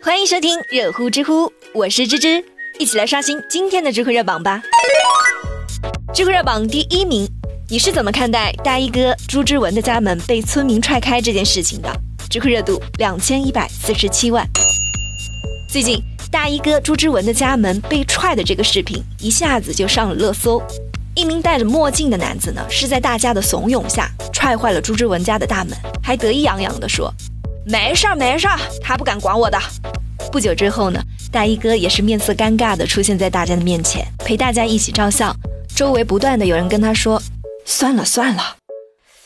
欢迎收听热乎知乎，我是芝芝，一起来刷新今天的知乎热榜吧。知乎热榜第一名，你是怎么看待大衣哥朱之文的家门被村民踹开这件事情的？知乎热度两千一百四十七万。最近，大衣哥朱之文的家门被踹的这个视频一下子就上了热搜。一名戴着墨镜的男子呢，是在大家的怂恿下踹坏了朱之文家的大门，还得意洋洋地说：“没事儿，没事儿，他不敢管我的。”不久之后呢，大衣哥也是面色尴尬地出现在大家的面前，陪大家一起照相。周围不断的有人跟他说：“算了算了。”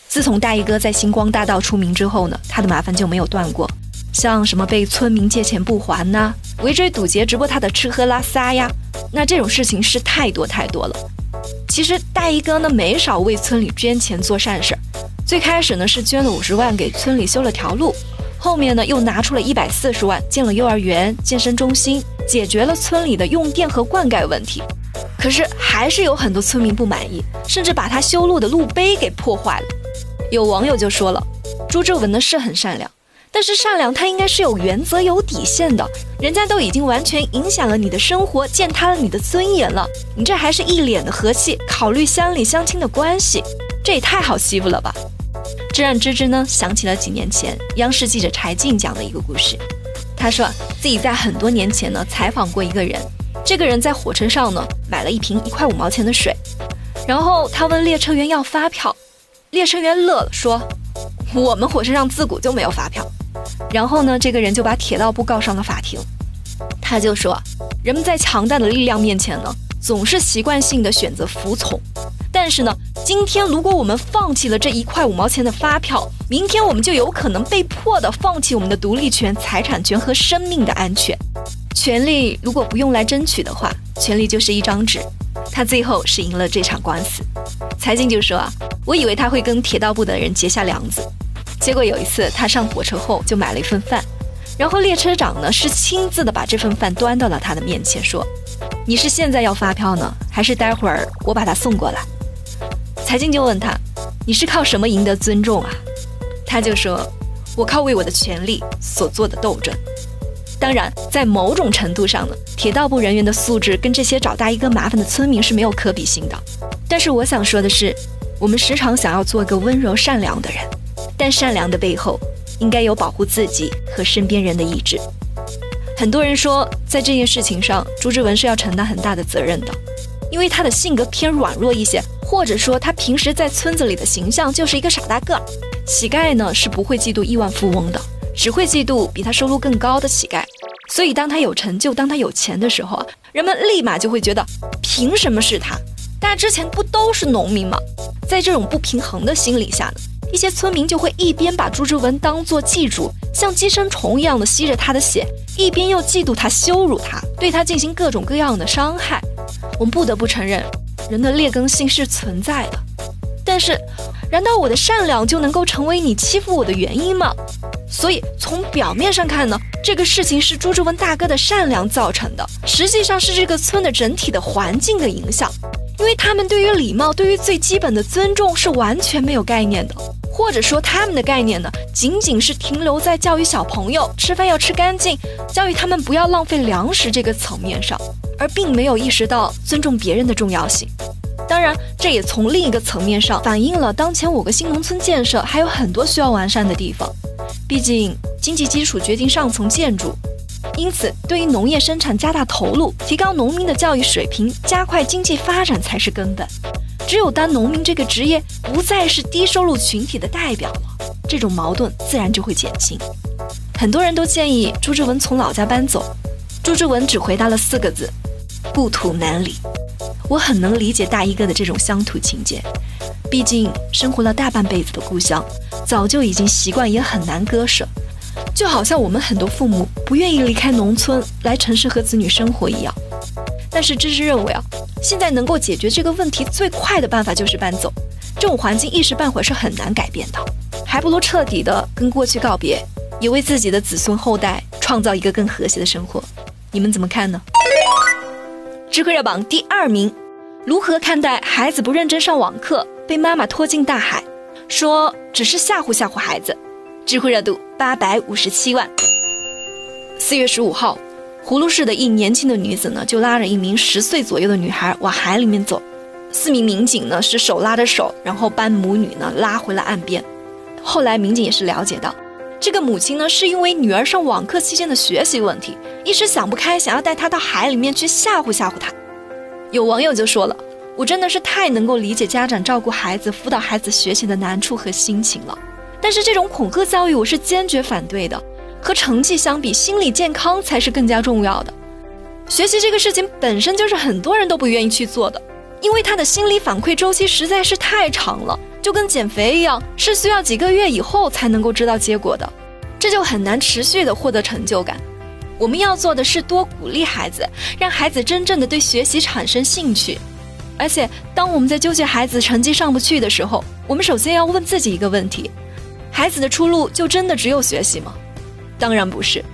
自从大衣哥在星光大道出名之后呢，他的麻烦就没有断过，像什么被村民借钱不还呐，围追堵截直播他的吃喝拉撒呀，那这种事情是太多太多了。其实大衣哥呢没少为村里捐钱做善事，最开始呢是捐了五十万给村里修了条路，后面呢又拿出了一百四十万建了幼儿园、健身中心，解决了村里的用电和灌溉问题。可是还是有很多村民不满意，甚至把他修路的路碑给破坏了。有网友就说了，朱之文呢是很善良。但是善良，他应该是有原则、有底线的。人家都已经完全影响了你的生活，践踏了你的尊严了，你这还是一脸的和气，考虑乡里乡亲的关系，这也太好欺负了吧？这让芝芝呢想起了几年前央视记者柴静讲的一个故事。他说自己在很多年前呢采访过一个人，这个人在火车上呢买了一瓶一块五毛钱的水，然后他问列车员要发票，列车员乐了说：“我们火车上自古就没有发票。”然后呢，这个人就把铁道部告上了法庭。他就说，人们在强大的力量面前呢，总是习惯性的选择服从。但是呢，今天如果我们放弃了这一块五毛钱的发票，明天我们就有可能被迫的放弃我们的独立权、财产权和生命的安全。权利如果不用来争取的话，权利就是一张纸。他最后是赢了这场官司。财经就说啊，我以为他会跟铁道部的人结下梁子。结果有一次，他上火车后就买了一份饭，然后列车长呢是亲自的把这份饭端到了他的面前，说：“你是现在要发票呢，还是待会儿我把他送过来？”财经就问他：“你是靠什么赢得尊重啊？”他就说：“我靠为我的权利所做的斗争。”当然，在某种程度上呢，铁道部人员的素质跟这些找大衣哥麻烦的村民是没有可比性的。但是我想说的是，我们时常想要做个温柔善良的人。但善良的背后，应该有保护自己和身边人的意志。很多人说，在这件事情上，朱之文是要承担很大的责任的，因为他的性格偏软弱一些，或者说他平时在村子里的形象就是一个傻大个儿。乞丐呢是不会嫉妒亿万富翁的，只会嫉妒比他收入更高的乞丐。所以，当他有成就，当他有钱的时候啊，人们立马就会觉得，凭什么是他？大家之前不都是农民吗？在这种不平衡的心理下呢？一些村民就会一边把朱之文当作祭主，像寄生虫一样的吸着他的血，一边又嫉妒他、羞辱他，对他进行各种各样的伤害。我们不得不承认，人的劣根性是存在的。但是，难道我的善良就能够成为你欺负我的原因吗？所以，从表面上看呢，这个事情是朱之文大哥的善良造成的，实际上是这个村的整体的环境的影响，因为他们对于礼貌、对于最基本的尊重是完全没有概念的。或者说，他们的概念呢，仅仅是停留在教育小朋友吃饭要吃干净，教育他们不要浪费粮食这个层面上，而并没有意识到尊重别人的重要性。当然，这也从另一个层面上反映了当前我国新农村建设还有很多需要完善的地方。毕竟，经济基础决定上层建筑，因此，对于农业生产加大投入，提高农民的教育水平，加快经济发展才是根本。只有当农民这个职业不再是低收入群体的代表了，这种矛盾自然就会减轻。很多人都建议朱之文从老家搬走，朱之文只回答了四个字：故土难离。我很能理解大衣哥的这种乡土情节，毕竟生活了大半辈子的故乡，早就已经习惯，也很难割舍。就好像我们很多父母不愿意离开农村来城市和子女生活一样。但是芝芝认为啊。现在能够解决这个问题最快的办法就是搬走，这种环境一时半会是很难改变的，还不如彻底的跟过去告别，也为自己的子孙后代创造一个更和谐的生活。你们怎么看呢？知乎热榜第二名，如何看待孩子不认真上网课被妈妈拖进大海？说只是吓唬吓唬孩子。知乎热度八百五十七万。四月十五号，葫芦市的一年轻的女子呢，就拉着一名十岁左右的女孩往海里面走。四名民警呢是手拉着手，然后把母女呢拉回了岸边。后来民警也是了解到，这个母亲呢是因为女儿上网课期间的学习问题，一时想不开，想要带她到海里面去吓唬吓唬她。有网友就说了：“我真的是太能够理解家长照顾孩子、辅导孩子学习的难处和心情了。但是这种恐吓教育，我是坚决反对的。”和成绩相比，心理健康才是更加重要的。学习这个事情本身就是很多人都不愿意去做的，因为他的心理反馈周期实在是太长了，就跟减肥一样，是需要几个月以后才能够知道结果的，这就很难持续的获得成就感。我们要做的是多鼓励孩子，让孩子真正的对学习产生兴趣。而且，当我们在纠结孩子成绩上不去的时候，我们首先要问自己一个问题：孩子的出路就真的只有学习吗？当然不是，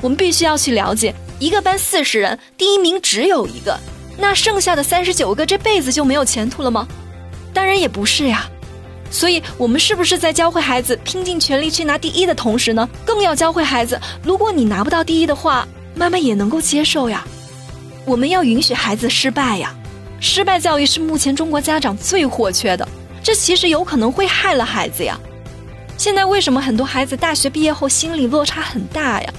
我们必须要去了解，一个班四十人，第一名只有一个，那剩下的三十九个这辈子就没有前途了吗？当然也不是呀。所以，我们是不是在教会孩子拼尽全力去拿第一的同时呢，更要教会孩子，如果你拿不到第一的话，妈妈也能够接受呀。我们要允许孩子失败呀。失败教育是目前中国家长最或缺的，这其实有可能会害了孩子呀。现在为什么很多孩子大学毕业后心理落差很大呀？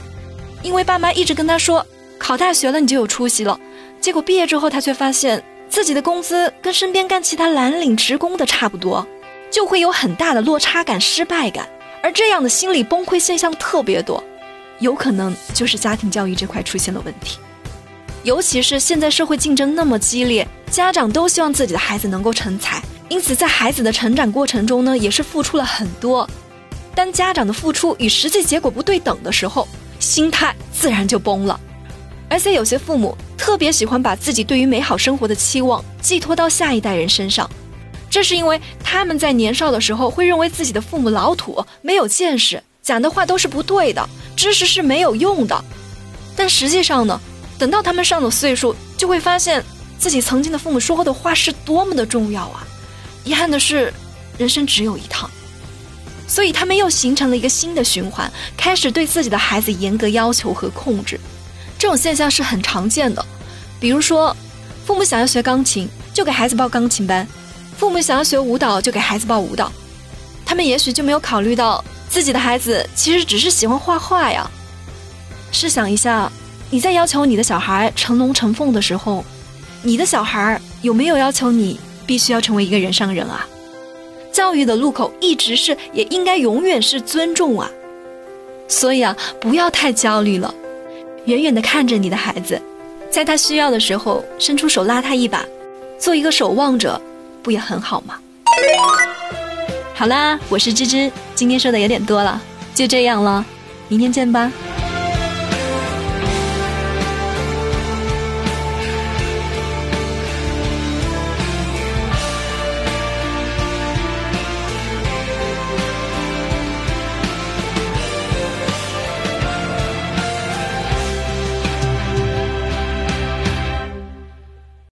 因为爸妈一直跟他说，考大学了你就有出息了，结果毕业之后他却发现自己的工资跟身边干其他蓝领职工的差不多，就会有很大的落差感、失败感，而这样的心理崩溃现象特别多，有可能就是家庭教育这块出现了问题。尤其是现在社会竞争那么激烈，家长都希望自己的孩子能够成才，因此在孩子的成长过程中呢，也是付出了很多。当家长的付出与实际结果不对等的时候，心态自然就崩了。而且有些父母特别喜欢把自己对于美好生活的期望寄托到下一代人身上，这是因为他们在年少的时候会认为自己的父母老土、没有见识，讲的话都是不对的，知识是没有用的。但实际上呢，等到他们上了岁数，就会发现自己曾经的父母说过的话是多么的重要啊！遗憾的是，人生只有一趟。所以他们又形成了一个新的循环，开始对自己的孩子严格要求和控制。这种现象是很常见的。比如说，父母想要学钢琴，就给孩子报钢琴班；父母想要学舞蹈，就给孩子报舞蹈。他们也许就没有考虑到自己的孩子其实只是喜欢画画呀。试想一下，你在要求你的小孩成龙成凤的时候，你的小孩有没有要求你必须要成为一个人上人啊？教育的路口一直是，也应该永远是尊重啊。所以啊，不要太焦虑了，远远的看着你的孩子，在他需要的时候伸出手拉他一把，做一个守望者，不也很好吗？好啦，我是芝芝，今天说的有点多了，就这样了，明天见吧。